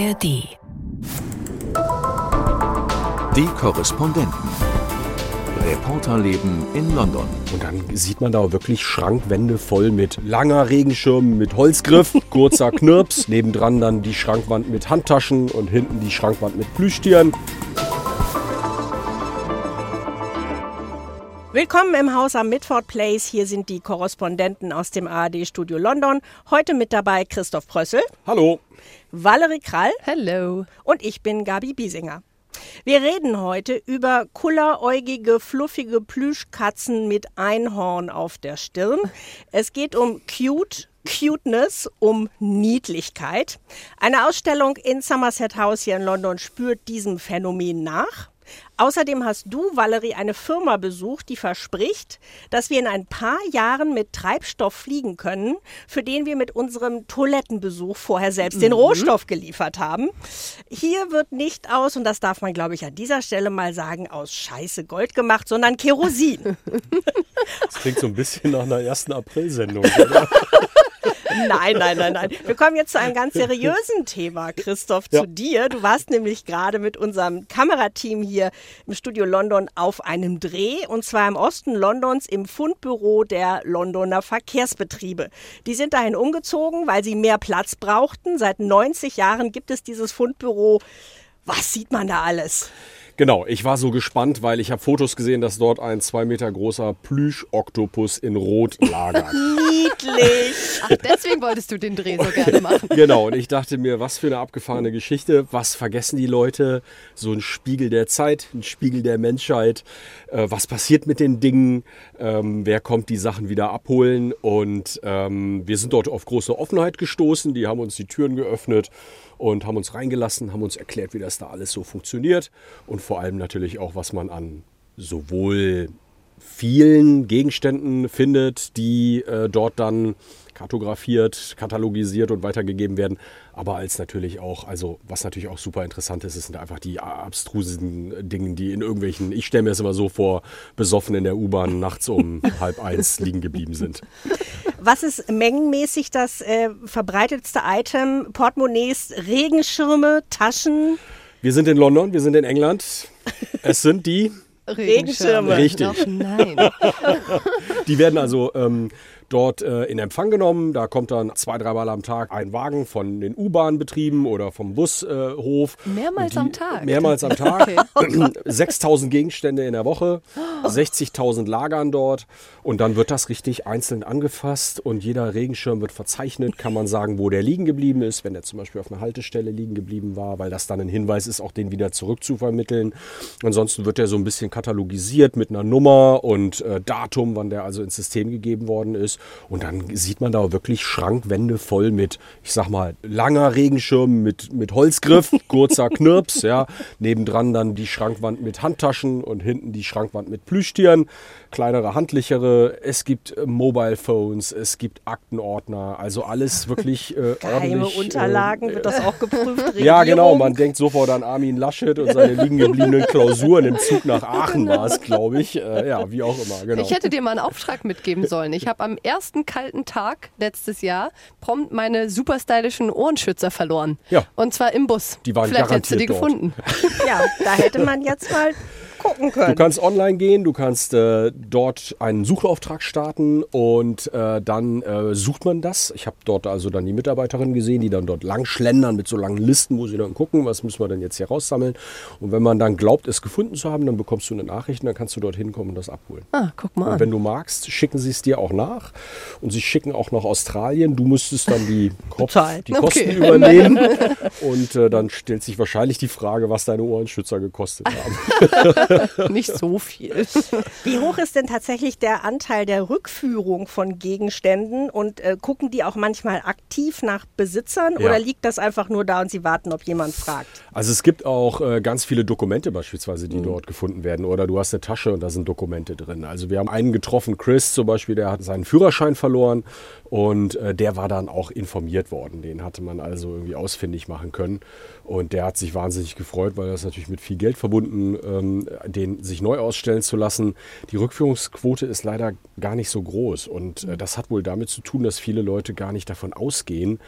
ARD. Die Korrespondenten. Reporterleben in London. Und dann sieht man da wirklich Schrankwände voll mit langer Regenschirm mit Holzgriff, kurzer Knirps, nebendran dann die Schrankwand mit Handtaschen und hinten die Schrankwand mit Plüschtieren. Willkommen im Haus am Mitford Place. Hier sind die Korrespondenten aus dem ARD-Studio London. Heute mit dabei Christoph Prössel. Hallo. Valerie Krall. Hello. Und ich bin Gabi Biesinger. Wir reden heute über kulleräugige, fluffige Plüschkatzen mit Einhorn auf der Stirn. Es geht um cute, Cuteness, um Niedlichkeit. Eine Ausstellung in Somerset House hier in London spürt diesem Phänomen nach. Außerdem hast du, Valerie, eine Firma besucht, die verspricht, dass wir in ein paar Jahren mit Treibstoff fliegen können, für den wir mit unserem Toilettenbesuch vorher selbst mhm. den Rohstoff geliefert haben. Hier wird nicht aus, und das darf man, glaube ich, an dieser Stelle mal sagen, aus Scheiße Gold gemacht, sondern Kerosin. Das klingt so ein bisschen nach einer ersten April-Sendung? Nein, nein, nein, nein. Wir kommen jetzt zu einem ganz seriösen Thema, Christoph, ja. zu dir. Du warst nämlich gerade mit unserem Kamerateam hier im Studio London auf einem Dreh und zwar im Osten Londons im Fundbüro der Londoner Verkehrsbetriebe. Die sind dahin umgezogen, weil sie mehr Platz brauchten. Seit 90 Jahren gibt es dieses Fundbüro. Was sieht man da alles? Genau, ich war so gespannt, weil ich habe Fotos gesehen, dass dort ein zwei Meter großer Plüsch-Oktopus in Rot lagert. Niedlich! Ach, deswegen wolltest du den Dreh so gerne machen. Genau, und ich dachte mir, was für eine abgefahrene Geschichte. Was vergessen die Leute? So ein Spiegel der Zeit, ein Spiegel der Menschheit. Äh, was passiert mit den Dingen? Ähm, wer kommt die Sachen wieder abholen? Und ähm, wir sind dort auf große Offenheit gestoßen. Die haben uns die Türen geöffnet und haben uns reingelassen, haben uns erklärt, wie das da alles so funktioniert und vor allem natürlich auch, was man an sowohl vielen Gegenständen findet, die äh, dort dann kartografiert, katalogisiert und weitergegeben werden. Aber als natürlich auch, also was natürlich auch super interessant ist, sind einfach die abstrusen Dinge, die in irgendwelchen, ich stelle mir das immer so vor, besoffen in der U-Bahn nachts um halb eins liegen geblieben sind. Was ist mengenmäßig das äh, verbreitetste Item? Portemonnaies, Regenschirme, Taschen? Wir sind in London, wir sind in England. Es sind die Regenschirme. Richtig. Doch, nein. Die werden also ähm, dort äh, in Empfang genommen. Da kommt dann zwei, dreimal am Tag ein Wagen von den U-Bahn-Betrieben oder vom Bushof. Äh, mehrmals die, am Tag? Mehrmals am Tag. Okay. 6000 Gegenstände in der Woche, 60.000 Lagern dort. Und dann wird das richtig einzeln angefasst und jeder Regenschirm wird verzeichnet. Kann man sagen, wo der liegen geblieben ist, wenn der zum Beispiel auf einer Haltestelle liegen geblieben war, weil das dann ein Hinweis ist, auch den wieder zurückzuvermitteln. Ansonsten wird der so ein bisschen katalogisiert mit einer Nummer und äh, Datum, wann der also ins System gegeben worden ist. Und dann sieht man da wirklich Schrankwände voll mit, ich sag mal, langer Regenschirm mit, mit Holzgriff, kurzer Knirps, ja. Nebendran dann die Schrankwand mit Handtaschen und hinten die Schrankwand mit Plüschtieren, kleinere, handlichere. Es gibt äh, Mobile Phones, es gibt Aktenordner, also alles wirklich äh, Geheime ordentlich, Unterlagen, äh, wird das auch geprüft? Ja, genau, man denkt sofort an Armin Laschet und seine liegen gebliebenen Klausuren im Zug nach Aachen war es, glaube ich. Äh, ja, wie auch immer, genau. Ich hätte dir mal einen Auftrag mitgeben sollen. Ich habe am ersten kalten Tag letztes Jahr prompt meine super stylischen Ohrenschützer verloren. Ja. Und zwar im Bus. Die waren Vielleicht hättest du die dort. gefunden. Ja, da hätte man jetzt mal gucken können. Du kannst online gehen, du kannst äh, dort einen Suchauftrag starten und äh, dann äh, sucht man das. Ich habe dort also dann die Mitarbeiterinnen gesehen, die dann dort lang schlendern mit so langen Listen, wo sie dann gucken, was müssen wir denn jetzt hier raussammeln. Und wenn man dann glaubt, es gefunden zu haben, dann bekommst du eine Nachricht und dann kannst du dort hinkommen und das abholen. Ah, guck mal Und an. wenn du magst, schicken sie es dir auch nach. Und sie schicken auch nach Australien. Du müsstest dann die, Kopf, die Kosten Okay. übernehmen. Und äh, dann stellt sich wahrscheinlich die Frage, was deine Ohrenschützer gekostet haben. Nicht so viel. Wie hoch ist denn tatsächlich der Anteil der Rückführung von Gegenständen und äh, gucken die auch manchmal aktiv nach Besitzern Ja. oder liegt das einfach nur da und sie warten, ob jemand fragt? Also es gibt auch äh, ganz viele Dokumente beispielsweise, Mhm. die dort gefunden werden. Oder du hast eine Tasche und da sind Dokumente drin. Also wir haben einen getroffen, Chris zum Beispiel, der hat seinen Führerschein verloren und äh, der war dann auch informiert worden. Den hatte man also irgendwie ausfindig machen können. Und der hat sich wahnsinnig gefreut, weil das natürlich mit viel Geld verbunden ähm, den sich neu ausstellen zu lassen. Die Rückführungsquote ist leider gar nicht so groß. Und äh, das hat wohl damit zu tun, dass viele Leute gar nicht davon ausgehen,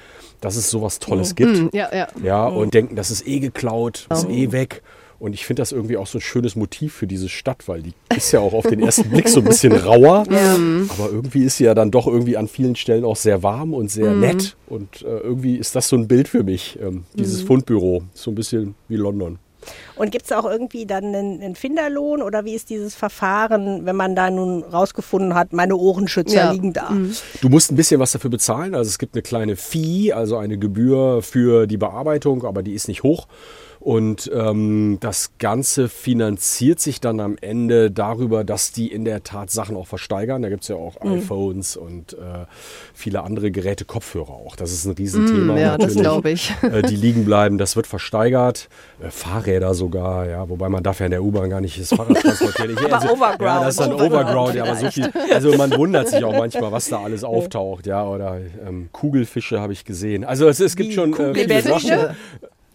dass es sowas Tolles gibt. Hm, ja, ja. Ja, und denken, das ist eh geklaut, ist eh weg. Und ich finde das irgendwie auch so ein schönes Motiv für diese Stadt, weil die ist ja auch auf den ersten Blick so ein bisschen rauer. Aber irgendwie ist sie ja dann doch irgendwie an vielen Stellen auch sehr warm und sehr nett. Und äh, irgendwie ist das so ein Bild für mich, ähm, dieses Fundbüro. So ein bisschen wie London. Und gibt es auch irgendwie dann einen, einen Finderlohn oder wie ist dieses Verfahren, wenn man da nun rausgefunden hat, meine Ohrenschützer Ja. liegen da? Du musst ein bisschen was dafür bezahlen. Also es gibt eine kleine Fee, also eine Gebühr für die Bearbeitung, aber die ist nicht hoch. Und ähm, das Ganze finanziert sich dann am Ende darüber, dass die in der Tat Sachen auch versteigern. Da gibt es ja auch iPhones und äh, viele andere Geräte, Kopfhörer auch. Das ist ein Riesenthema. Mm, ja, das natürlich. glaube ich. Äh, die liegen bleiben, das wird versteigert. Äh, Fahrräder sogar, ja, wobei man darf ja in der U-Bahn gar nicht das Fahrrad transportieren. Aber Overground. Ja, das ist dann Overground Overground, ja, aber so viel. Also man wundert sich auch manchmal, was da alles auftaucht, ja, oder ähm, Kugelfische habe ich gesehen. Also es, es gibt Wie, schon äh, viele? Sachen.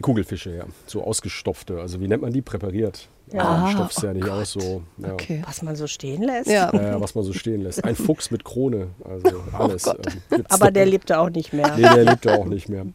Kugelfische, ja, so ausgestopfte. Also wie nennt man die? Präpariert. Ja, Ah, stopfst ja oh nicht Gott. aus so. Ja. Okay. Was man so stehen lässt? Ja. Äh, was man so stehen lässt. Ein Fuchs mit Krone, also alles. Gott. ähm, Aber da. der lebte auch nicht mehr. Nee, der lebt ja auch nicht mehr.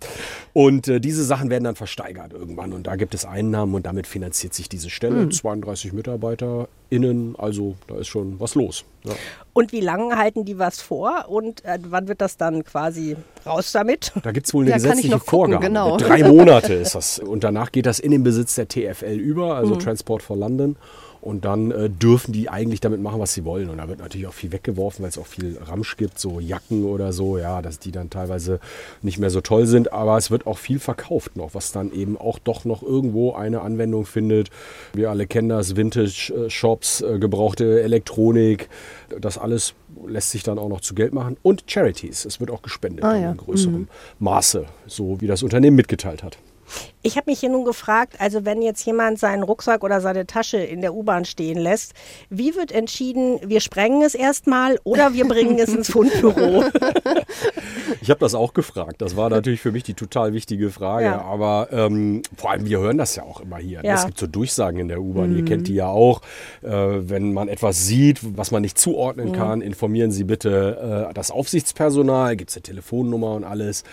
Und äh, diese Sachen werden dann versteigert irgendwann. Und da gibt es Einnahmen und damit finanziert sich diese Stelle. 32 MitarbeiterInnen, also da ist schon was los. Ja. Und wie lange halten die was vor und äh, wann wird das dann quasi raus damit? Da gibt es wohl eine ich gesetzliche Vorgabe. genau. Drei Monate ist das. Und danach geht das in den Besitz der TFL über, also Transport for London. Und dann äh, dürfen die eigentlich damit machen, was sie wollen. Und da wird natürlich auch viel weggeworfen, weil es auch viel Ramsch gibt, so Jacken oder so, ja, dass die dann teilweise nicht mehr so toll sind. Aber es wird auch viel verkauft noch, was dann eben auch doch noch irgendwo eine Anwendung findet. Wir alle kennen das, Vintage-Shops, äh, gebrauchte Elektronik. Das alles lässt sich dann auch noch zu Geld machen. Und Charities. Es wird auch gespendet Ah, in ja. größerem Maße, so wie das Unternehmen mitgeteilt hat. Ich habe mich hier nun gefragt, also wenn jetzt jemand seinen Rucksack oder seine Tasche in der U-Bahn stehen lässt, wie wird entschieden, wir sprengen es erstmal oder wir bringen es ins Fundbüro? Ich habe das auch gefragt. Das war natürlich für mich die total wichtige Frage. Ja. Aber ähm, vor allem, wir hören das ja auch immer hier. ne? Ja. Es gibt so Durchsagen in der U-Bahn. Ihr kennt die ja auch. Äh, wenn man etwas sieht, was man nicht zuordnen kann, informieren Sie bitte äh, das Aufsichtspersonal. Gibt es eine Telefonnummer und alles.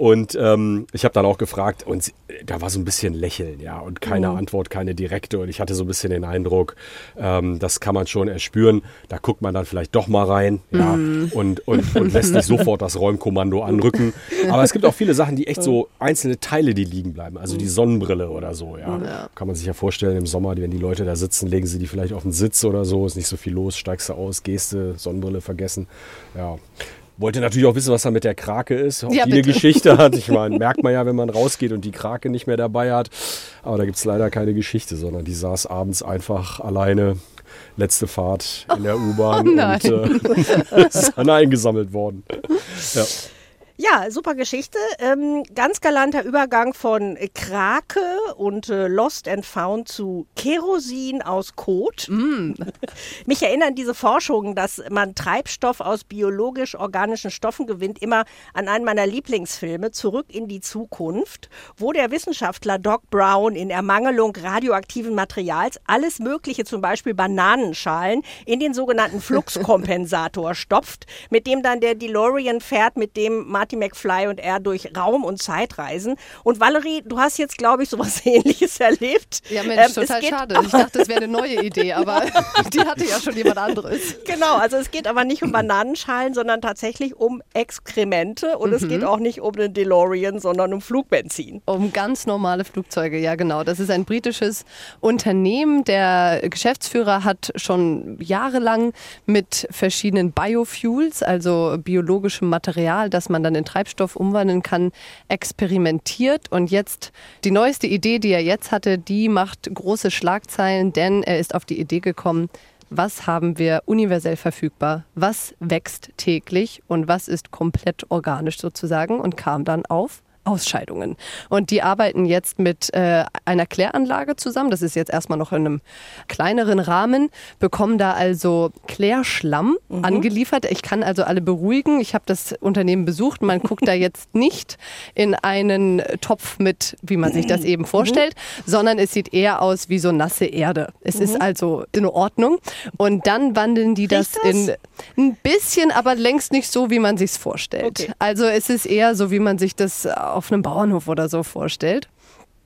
Und ähm, ich habe dann auch gefragt und sie, da war so ein bisschen Lächeln, ja, und keine Antwort, keine direkte. Und ich hatte so ein bisschen den Eindruck, ähm, das kann man schon erspüren. Da guckt man dann vielleicht doch mal rein, ja, und, und, und lässt nicht sofort das Räumkommando anrücken. Aber es gibt auch viele Sachen, die echt so einzelne Teile, die liegen bleiben. Also die Sonnenbrille oder so, ja. Kann man sich ja vorstellen, im Sommer, wenn die Leute da sitzen, legen sie die vielleicht auf den Sitz oder so, ist nicht so viel los, steigst du aus, Geste, Sonnenbrille vergessen. Ja. Wollte natürlich auch wissen, was da mit der Krake ist, ob Ja, die eine bitte. Geschichte hat. Ich meine, merkt man ja, wenn man rausgeht und die Krake nicht mehr dabei hat. Aber da gibt es leider keine Geschichte, sondern die saß abends einfach alleine. Letzte Fahrt in der U-Bahn Oh nein. und äh, ist dann eingesammelt worden. Ja. Ja, super Geschichte. Ähm, ganz galanter Übergang von Krake und äh, Lost and Found zu Kerosin aus Kot. Mich erinnern diese Forschungen, dass man Treibstoff aus biologisch-organischen Stoffen gewinnt, immer an einen meiner Lieblingsfilme, Zurück in die Zukunft, wo der Wissenschaftler Doc Brown in Ermangelung radioaktiven Materials alles Mögliche, zum Beispiel Bananenschalen, in den sogenannten Fluxkompensator stopft, mit dem dann der DeLorean fährt, mit dem Marty McFly und er durch Raum und Zeit reisen. Und Valerie, du hast jetzt, glaube ich, sowas ähnliches erlebt. Ja, Ähm, Mensch, es total geht schade. Ich dachte, das wäre eine neue Idee, aber die hatte ja schon jemand anderes. Genau, also es geht aber nicht um Bananenschalen, sondern tatsächlich um Exkremente und es Mhm. geht auch nicht um den DeLorean, sondern um Flugbenzin. Um ganz normale Flugzeuge, ja genau. Das ist ein britisches Unternehmen. Der Geschäftsführer hat schon jahrelang mit verschiedenen Biofuels, also biologischem Material, das man dann in Treibstoff umwandeln kann, experimentiert. Und jetzt die neueste Idee, die er jetzt hatte, die macht große Schlagzeilen, denn er ist auf die Idee gekommen, was haben wir universell verfügbar, was wächst täglich und was ist komplett organisch sozusagen und kam dann auf Ausscheidungen. Und die arbeiten jetzt mit äh, einer Kläranlage zusammen. Das ist jetzt erstmal noch in einem kleineren Rahmen, bekommen da also Klärschlamm mhm. angeliefert. Ich kann also alle beruhigen. Ich habe das Unternehmen besucht. Man guckt da jetzt nicht in einen Topf mit, wie man sich das eben vorstellt, mhm. sondern es sieht eher aus wie so nasse Erde. Es mhm. ist also in Ordnung. Und dann wandeln die das, das, in ein bisschen, aber längst nicht so, wie man sich vorstellt. Okay. Also es ist eher so, wie man sich das auf einem Bauernhof oder so vorstellt.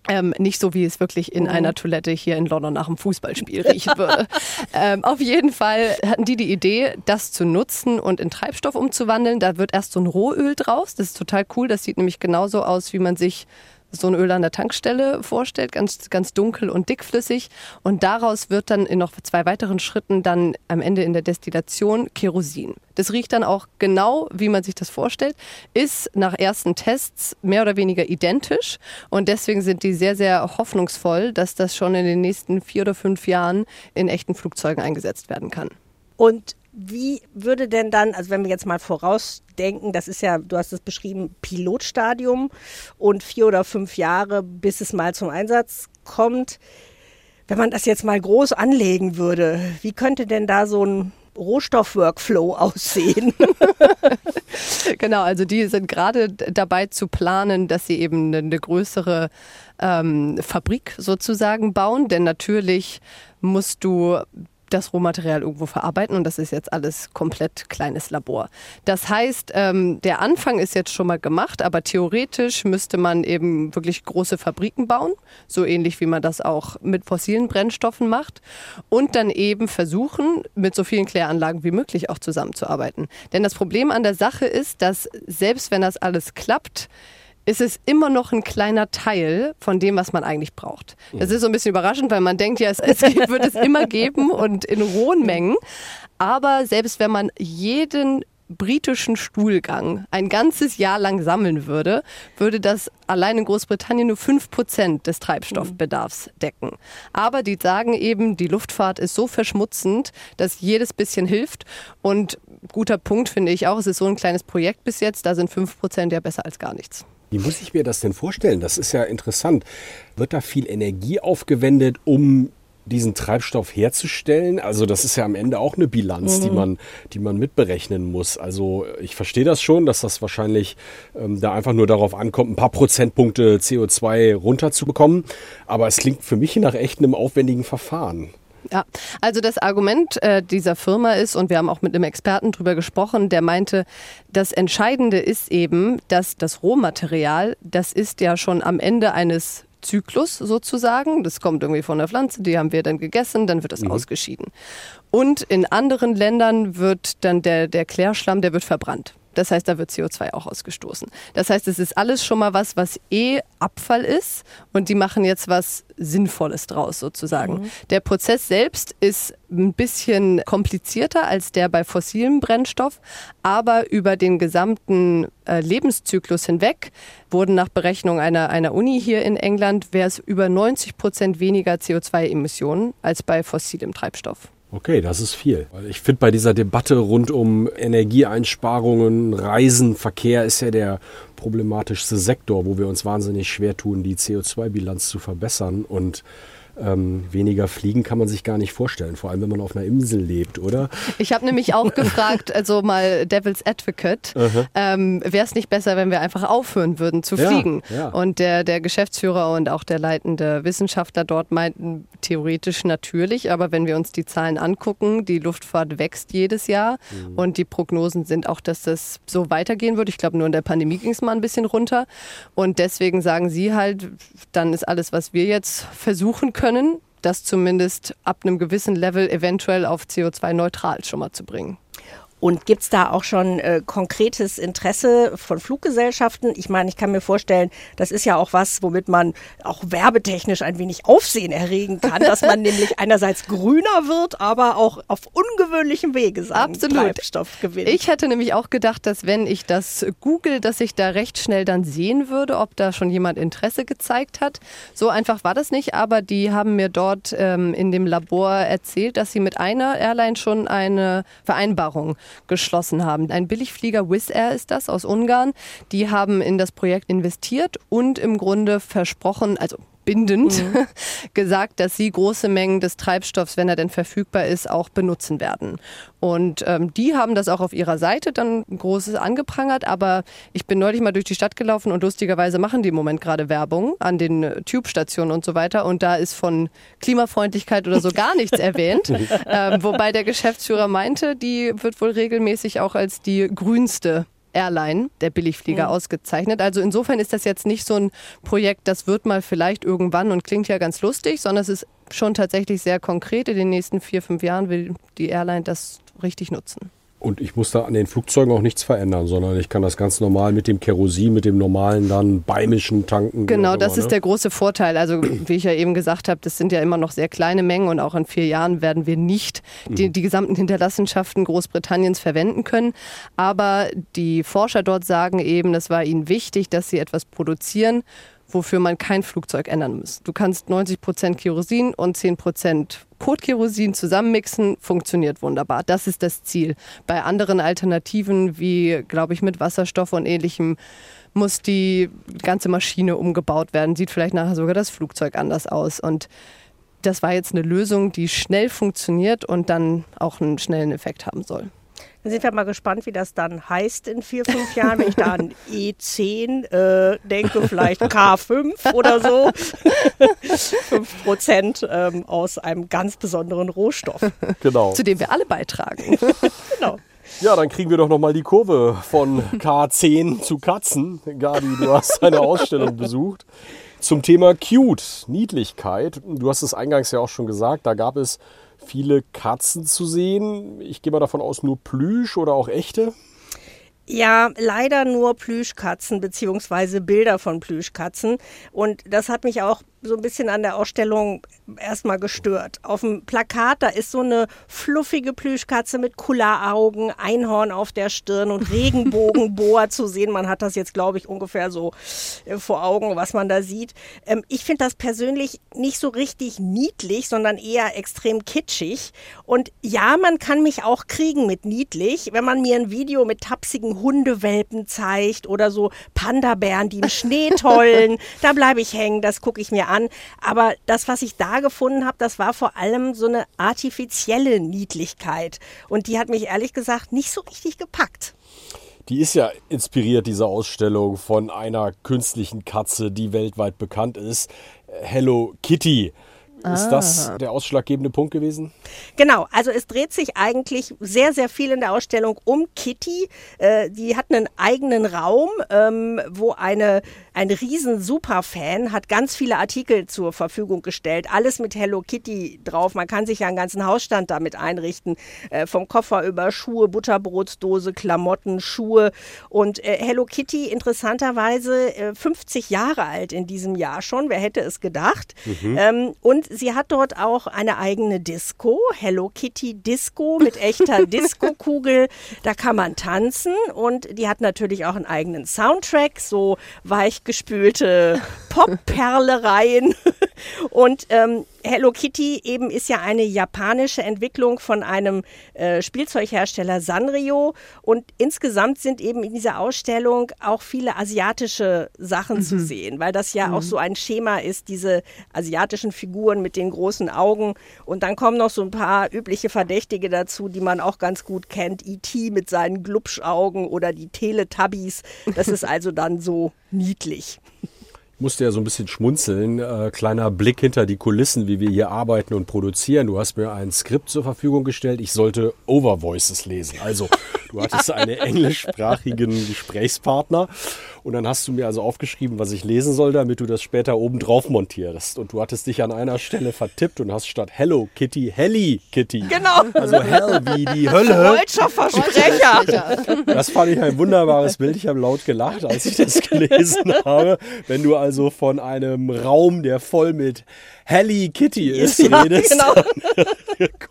Ähm, nicht so, wie es wirklich in einer mhm. Toilette hier in London nach einem Fußballspiel riechen würde. ähm, auf jeden Fall hatten die die Idee, das zu nutzen und in Treibstoff umzuwandeln. Da wird erst so ein Rohöl draus. Das ist total cool. Das sieht nämlich genauso aus, wie man sich so ein Öl an der Tankstelle vorstellt, ganz, ganz dunkel und dickflüssig. Und daraus wird dann in noch zwei weiteren Schritten dann am Ende in der Destillation Kerosin. Das riecht dann auch genau, wie man sich das vorstellt, ist nach ersten Tests mehr oder weniger identisch. Und deswegen sind die sehr, sehr hoffnungsvoll, dass das schon in den nächsten vier oder fünf Jahren in echten Flugzeugen eingesetzt werden kann. Und wie würde denn dann, also wenn wir jetzt mal vorausdenken, das ist ja, du hast es beschrieben, Pilotstadium und vier oder fünf Jahre, bis es mal zum Einsatz kommt. Wenn man das jetzt mal groß anlegen würde, wie könnte denn da so ein Rohstoffworkflow aussehen? genau, also die sind gerade dabei zu planen, dass sie eben eine größere ähm, Fabrik sozusagen bauen, denn natürlich musst du das Rohmaterial irgendwo verarbeiten und das ist jetzt alles komplett kleines Labor. Das heißt, ähm, der Anfang ist jetzt schon mal gemacht, aber theoretisch müsste man eben wirklich große Fabriken bauen, so ähnlich wie man das auch mit fossilen Brennstoffen macht und dann eben versuchen, mit so vielen Kläranlagen wie möglich auch zusammenzuarbeiten. Denn das Problem an der Sache ist, dass selbst wenn das alles klappt, ist es immer noch ein kleiner Teil von dem, was man eigentlich braucht. Das ist so ein bisschen überraschend, weil man denkt ja, es, es wird es immer geben und in hohen Mengen. Aber selbst wenn man jeden britischen Stuhlgang ein ganzes Jahr lang sammeln würde, würde das allein in Großbritannien nur 5% des Treibstoffbedarfs decken. Aber die sagen eben, die Luftfahrt ist so verschmutzend, dass jedes bisschen hilft. Und guter Punkt finde ich auch, es ist so ein kleines Projekt bis jetzt, da sind 5% ja besser als gar nichts. Wie muss ich mir das denn vorstellen? Das ist ja interessant. Wird da viel Energie aufgewendet, um diesen Treibstoff herzustellen? Also das ist ja am Ende auch eine Bilanz, mhm. die, man, die man mitberechnen muss. Also ich verstehe das schon, dass das wahrscheinlich ähm, da einfach nur darauf ankommt, ein paar Prozentpunkte CO2 runterzubekommen. Aber es klingt für mich nach echt einem aufwendigen Verfahren. Ja, also das Argument äh, dieser Firma ist, und wir haben auch mit einem Experten drüber gesprochen, der meinte, das Entscheidende ist eben, dass das Rohmaterial, das ist ja schon am Ende eines Zyklus sozusagen. Das kommt irgendwie von der Pflanze, die haben wir dann gegessen, dann wird das mhm. ausgeschieden. Und in anderen Ländern wird dann der, der Klärschlamm, der wird verbrannt. Das heißt, da wird CO2 auch ausgestoßen. Das heißt, es ist alles schon mal was, was eh Abfall ist und die machen jetzt was Sinnvolles draus sozusagen. Mhm. Der Prozess selbst ist ein bisschen komplizierter als der bei fossilem Brennstoff, aber über den gesamten äh, Lebenszyklus hinweg wurden nach Berechnung einer, einer Uni hier in England, wäre es über 90 Prozent weniger CO2-Emissionen als bei fossilem Treibstoff. Okay, das ist viel. Ich finde bei dieser Debatte rund um Energieeinsparungen, Reisen, Verkehr ist ja der problematischste Sektor, wo wir uns wahnsinnig schwer tun, die CO2-Bilanz zu verbessern. Und ähm, weniger fliegen kann man sich gar nicht vorstellen, vor allem wenn man auf einer Insel lebt, oder? Ich habe nämlich auch gefragt, also mal Devil's Advocate, ähm, wäre es nicht besser, wenn wir einfach aufhören würden zu fliegen? Ja, ja. Und der, der Geschäftsführer und auch der leitende Wissenschaftler dort meinten, theoretisch natürlich, aber wenn wir uns die Zahlen angucken, die Luftfahrt wächst jedes Jahr mhm. und die Prognosen sind auch, dass das so weitergehen wird. Ich glaube, nur in der Pandemie ging es mal ein bisschen runter. Und deswegen sagen sie halt, dann ist alles, was wir jetzt versuchen können, können, das zumindest ab einem gewissen Level eventuell auf CO2-neutral schon mal zu bringen. Und gibt es da auch schon äh, konkretes Interesse von Fluggesellschaften? Ich meine, ich kann mir vorstellen, das ist ja auch was, womit man auch werbetechnisch ein wenig Aufsehen erregen kann, dass man nämlich einerseits grüner wird, aber auch auf ungewöhnlichem Wege seinen Absolut. Treibstoff gewinnt. Ich hätte nämlich auch gedacht, dass wenn ich das google, dass ich da recht schnell dann sehen würde, ob da schon jemand Interesse gezeigt hat. So einfach war das nicht, aber die haben mir dort ähm, in dem Labor erzählt, dass sie mit einer Airline schon eine Vereinbarung geschlossen haben. Ein Billigflieger Wizz Air ist das aus Ungarn. Die haben in das Projekt investiert und im Grunde versprochen, also bindend mhm. gesagt, dass sie große Mengen des Treibstoffs, wenn er denn verfügbar ist, auch benutzen werden. Und ähm, die haben das auch auf ihrer Seite dann großes angeprangert, aber ich bin neulich mal durch die Stadt gelaufen und lustigerweise machen die im Moment gerade Werbung an den äh, Tube-Stationen und so weiter und da ist von Klimafreundlichkeit oder so gar nichts erwähnt. Ähm, wobei der Geschäftsführer meinte, die wird wohl regelmäßig auch als die grünste Airline, der Billigflieger, mhm. ausgezeichnet. Also insofern ist das jetzt nicht so ein Projekt, das wird mal vielleicht irgendwann und klingt ja ganz lustig, sondern es ist schon tatsächlich sehr konkret. In den nächsten vier, fünf Jahren will die Airline das richtig nutzen. Und ich muss da an den Flugzeugen auch nichts verändern, sondern ich kann das ganz normal mit dem Kerosin, mit dem normalen dann beimischen tanken. Genau, das ist ne? der große Vorteil. Also wie ich ja eben gesagt habe, das sind ja immer noch sehr kleine Mengen und auch in vier Jahren werden wir nicht die, mhm. die gesamten Hinterlassenschaften Großbritanniens verwenden können. Aber die Forscher dort sagen eben, es war ihnen wichtig, dass sie etwas produzieren, wofür man kein Flugzeug ändern muss. Du kannst 90 Prozent Kerosin und 10 Prozent Kotkerosin zusammenmixen, funktioniert wunderbar. Das ist das Ziel. Bei anderen Alternativen, wie, glaube ich, mit Wasserstoff und ähnlichem, muss die ganze Maschine umgebaut werden. Sieht vielleicht nachher sogar das Flugzeug anders aus. Und das war jetzt eine Lösung, die schnell funktioniert und dann auch einen schnellen Effekt haben soll. Dann sind wir mal gespannt, wie das dann heißt in vier, fünf Jahren, wenn ich da an E10 äh, denke, vielleicht K5 oder so. 5 Prozent ähm, aus einem ganz besonderen Rohstoff. Genau. Zu dem wir alle beitragen. genau. Ja, dann kriegen wir doch nochmal die Kurve von K10 zu Katzen. Gabi, du hast eine Ausstellung besucht zum Thema Cute, Niedlichkeit. Du hast es eingangs ja auch schon gesagt, da gab es viele Katzen zu sehen. Ich gehe mal davon aus, nur Plüsch oder auch echte. Ja, leider nur Plüschkatzen beziehungsweise Bilder von Plüschkatzen. Und das hat mich auch so ein bisschen an der Ausstellung erstmal gestört. Auf dem Plakat, da ist so eine fluffige Plüschkatze mit Kulleraugen, Einhorn auf der Stirn und Regenbogenboa zu sehen. Man hat das jetzt, glaube ich, ungefähr so äh, vor Augen, was man da sieht. Ähm, ich finde das persönlich nicht so richtig niedlich, sondern eher extrem kitschig. Und ja, man kann mich auch kriegen mit niedlich, wenn man mir ein Video mit tapsigen Hundewelpen zeigt oder so Panda-Bären, die im Schnee tollen. da bleibe ich hängen, das gucke ich mir an an. Aber das, was ich da gefunden habe, das war vor allem so eine artifizielle Niedlichkeit. Und die hat mich ehrlich gesagt nicht so richtig gepackt. Die ist ja inspiriert, diese Ausstellung, von einer künstlichen Katze, die weltweit bekannt ist. Hello Kitty. Ist das ah. der ausschlaggebende Punkt gewesen? Genau, also es dreht sich eigentlich sehr, sehr viel in der Ausstellung um Kitty. Äh, die hat einen eigenen Raum, ähm, wo eine ein riesen Superfan, hat ganz viele Artikel zur Verfügung gestellt, alles mit Hello Kitty drauf. Man kann sich ja einen ganzen Hausstand damit einrichten, äh, vom Koffer über Schuhe, Butterbrotsdose, Klamotten, Schuhe und äh, Hello Kitty interessanterweise äh, 50 Jahre alt in diesem Jahr schon, wer hätte es gedacht. Mhm. Ähm, und sie hat dort auch eine eigene Disco, Hello Kitty Disco mit echter Disco-Kugel. Da kann man tanzen und die hat natürlich auch einen eigenen Soundtrack, so weich gespülte Popperlereien. Und ähm, Hello Kitty eben ist ja eine japanische Entwicklung von einem äh, Spielzeughersteller Sanrio. Und insgesamt sind eben in dieser Ausstellung auch viele asiatische Sachen mhm. zu sehen, weil das ja mhm. auch so ein Schema ist, diese asiatischen Figuren mit den großen Augen. Und dann kommen noch so ein paar übliche Verdächtige dazu, die man auch ganz gut kennt. E.T. mit seinen Glubschaugen oder die Teletubbies. Das ist also dann so niedlich. Ich musste ja so ein bisschen schmunzeln. Äh, kleiner Blick hinter die Kulissen, wie wir hier arbeiten und produzieren. Du hast mir ein Skript zur Verfügung gestellt. Ich sollte Overvoices lesen. Also, du hattest einen englischsprachigen Gesprächspartner und dann hast du mir also aufgeschrieben, was ich lesen soll, damit du das später oben drauf montierst. Und du hattest dich an einer Stelle vertippt und hast statt Hello Kitty Helly Kitty. Genau. Also Hell wie die Hölle. Deutscher Versprecher. Das fand ich ein wunderbares Bild. Ich habe laut gelacht, als ich das gelesen habe. Wenn du also von einem Raum, der voll mit Helly Kitty ist, ja, redest, genau.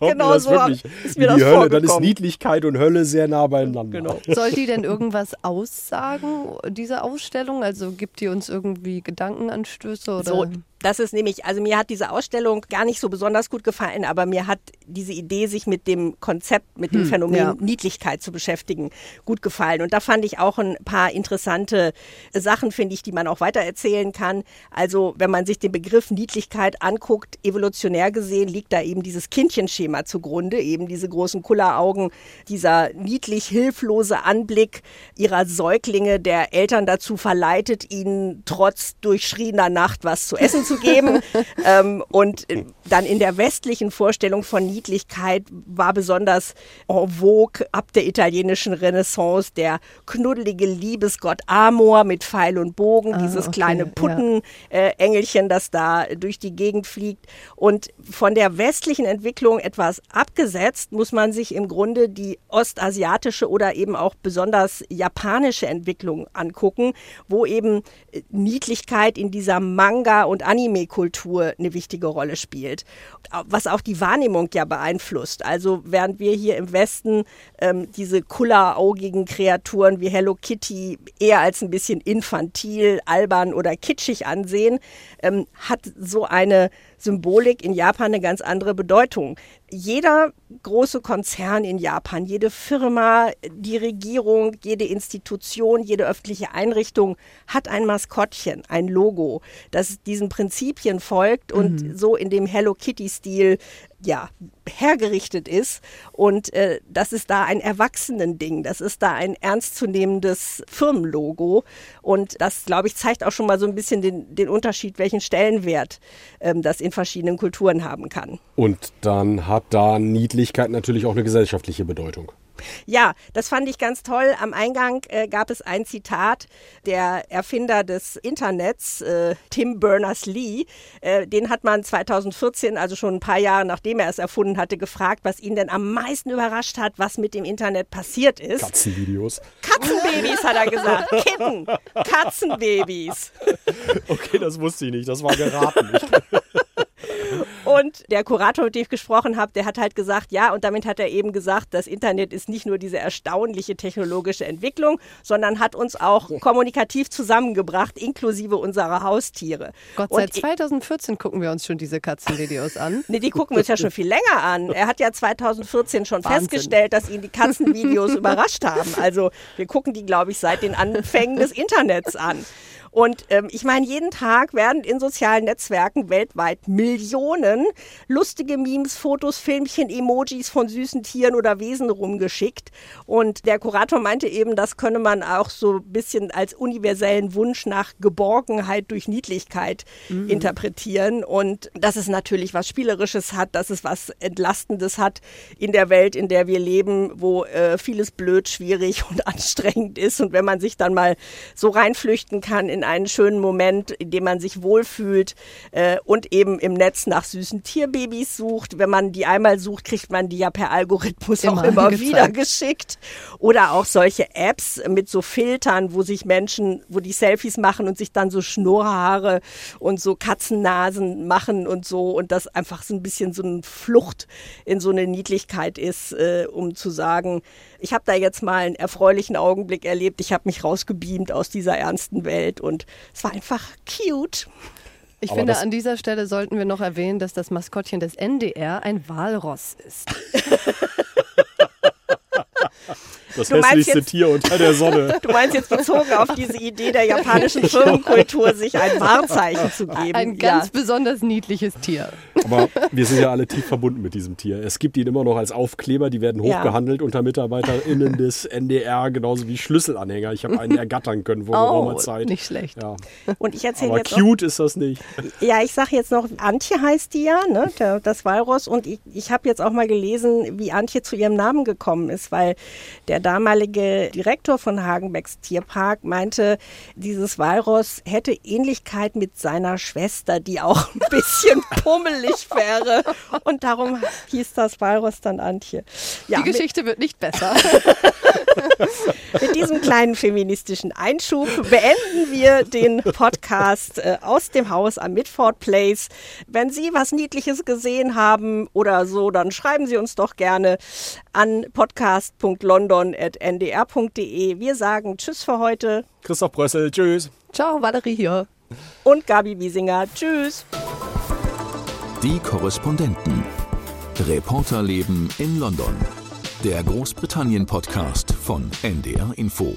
genau das so wirklich ist mir wie die Hölle. Dann ist Niedlichkeit und Hölle sehr nah beieinander. Genau. Soll die denn irgendwas aussagen, diese Ausstellung? Also gibt die uns irgendwie Gedankenanstöße? Oder? So, Das ist nämlich, also mir hat diese Ausstellung gar nicht so besonders gut gefallen, aber mir hat diese Idee, sich mit dem Konzept, mit dem Phänomen ja. Niedlichkeit zu beschäftigen, gut gefallen. Und da fand ich auch ein paar interessante Sachen, finde ich, die man auch weitererzählen kann. Also wenn man sich den Begriff Niedlichkeit anguckt, evolutionär gesehen liegt da eben dieses Kindchenschema zugrunde, eben diese großen Kulleraugen, dieser niedlich hilflose Anblick ihrer Säuglinge, der Eltern dazu verleitet, ihnen trotz durchschriener Nacht was zu essen zu geben. ähm, und äh, dann in der westlichen Vorstellung von Niedlichkeit war besonders en vogue ab der italienischen Renaissance der knuddelige Liebesgott Amor mit Pfeil und Bogen, Ah, dieses okay, kleine ja. Puttenengelchen, das da durch die Gegend fliegt. Und von der westlichen Entwicklung etwas abgesetzt, muss man sich im Grunde die ostasiatische oder eben auch besonders japanische Entwicklung angucken, wo eben äh, Niedlichkeit in dieser Manga- und Anime-Kultur eine wichtige Rolle spielt. Was auch die Wahrnehmung ja beeinflusst. Also während wir hier im Westen ähm, diese kulleraugigen Kreaturen wie Hello Kitty eher als ein bisschen infantil, albern oder kitschig ansehen, ähm, hat so eine Symbolik in Japan eine ganz andere Bedeutung. Jeder große Konzern in Japan, jede Firma, die Regierung, jede Institution, jede öffentliche Einrichtung hat ein Maskottchen, ein Logo, das diesen Prinzipien folgt und so in dem Hello Kitty-Stil ja, hergerichtet ist. Und äh, das ist da ein Erwachsenending. Das ist da ein ernstzunehmendes Firmenlogo. Und das, glaube ich, zeigt auch schon mal so ein bisschen den, den Unterschied, welchen Stellenwert ähm, das in verschiedenen Kulturen haben kann. Und dann hat da Niedlichkeit natürlich auch eine gesellschaftliche Bedeutung. Ja, das fand ich ganz toll. Am Eingang äh, gab es ein Zitat. Der Erfinder des Internets, äh, Tim Berners-Lee, äh, den hat man 2014, also schon ein paar Jahre nachdem er es erfunden hatte, gefragt, was ihn denn am meisten überrascht hat, was mit dem Internet passiert ist. Katzenvideos. Katzenbabys, hat er gesagt. Kitten. Katzenbabys. Okay, das wusste ich nicht. Das war geraten. Und der Kurator, mit dem ich gesprochen habe, der hat halt gesagt, ja, und damit hat er eben gesagt, das Internet ist nicht nur diese erstaunliche technologische Entwicklung, sondern hat uns auch kommunikativ zusammengebracht, inklusive unserer Haustiere. Gott, Und seit 2014 gucken wir uns schon diese Katzenvideos an. Nee, die gucken wir uns ja schon viel länger an. Er hat ja 2014 schon Wahnsinn. festgestellt, dass ihn die Katzenvideos überrascht haben. Also wir gucken die, glaube ich, seit den Anfängen des Internets an. Und ähm, ich meine, jeden Tag werden in sozialen Netzwerken weltweit Millionen lustige Memes, Fotos, Filmchen, Emojis von süßen Tieren oder Wesen rumgeschickt. Und der Kurator meinte eben, das könne man auch so ein bisschen als universellen Wunsch nach Geborgenheit durch Niedlichkeit interpretieren. Und dass es natürlich was Spielerisches hat, dass es was Entlastendes hat in der Welt, in der wir leben, wo äh, vieles blöd, schwierig und anstrengend ist. Und wenn man sich dann mal so reinflüchten kann in einen schönen Moment, in dem man sich wohlfühlt äh, und eben im Netz nach süßen Tierbabys sucht. Wenn man die einmal sucht, kriegt man die ja per Algorithmus auch Immer immer angezeigt. wieder geschickt. Oder auch solche Apps mit so Filtern, wo sich Menschen, wo die Selfies machen und sich dann so Schnurrhaare und so Katzennasen machen und so und das einfach so ein bisschen so eine Flucht in so eine Niedlichkeit ist, äh, um zu sagen, ich habe da jetzt mal einen erfreulichen Augenblick erlebt, ich habe mich rausgebeamt aus dieser ernsten Welt und es war einfach cute. Ich Aber finde, an dieser Stelle sollten wir noch erwähnen, dass das Maskottchen des NDR ein Walross ist. Das Du meinst hässlichste jetzt- Tier unter der Sonne. Du meinst jetzt bezogen auf diese Idee der japanischen Firmenkultur, sich ein Wahrzeichen zu geben. Ein ganz besonders niedliches Tier. Aber wir sind ja alle tief verbunden mit diesem Tier. Es gibt ihn immer noch als Aufkleber, die werden Ja. hochgehandelt unter MitarbeiterInnen des NDR, genauso wie Schlüsselanhänger. Ich habe einen ergattern können vor Oh, geraumer Zeit. nicht schlecht. Ja. Und ich erzähle Aber jetzt auch cute ist das nicht. Ja, ich sage jetzt noch, Antje heißt die ja, ne, der, das Walross. Und ich, ich habe jetzt auch mal gelesen, wie Antje zu ihrem Namen gekommen ist, weil der damalige Direktor von Hagenbecks Tierpark meinte, dieses Walross hätte Ähnlichkeit mit seiner Schwester, die auch ein bisschen pummelig wäre. Und darum hieß das Walross dann Antje. Ja, Die Geschichte wird nicht besser. mit, diesem kleinen feministischen Einschub beenden wir den Podcast äh, aus dem Haus am Midford Place. Wenn Sie was Niedliches gesehen haben oder so, dann schreiben Sie uns doch gerne an podcast.london.ndr.de. Wir sagen Tschüss für heute. Christoph Brössel, tschüss. Ciao, Valerie hier. Und Gabi Wiesinger. Tschüss. Die Korrespondenten. Reporterleben in London. Der Großbritannien-Podcast von NDR Info.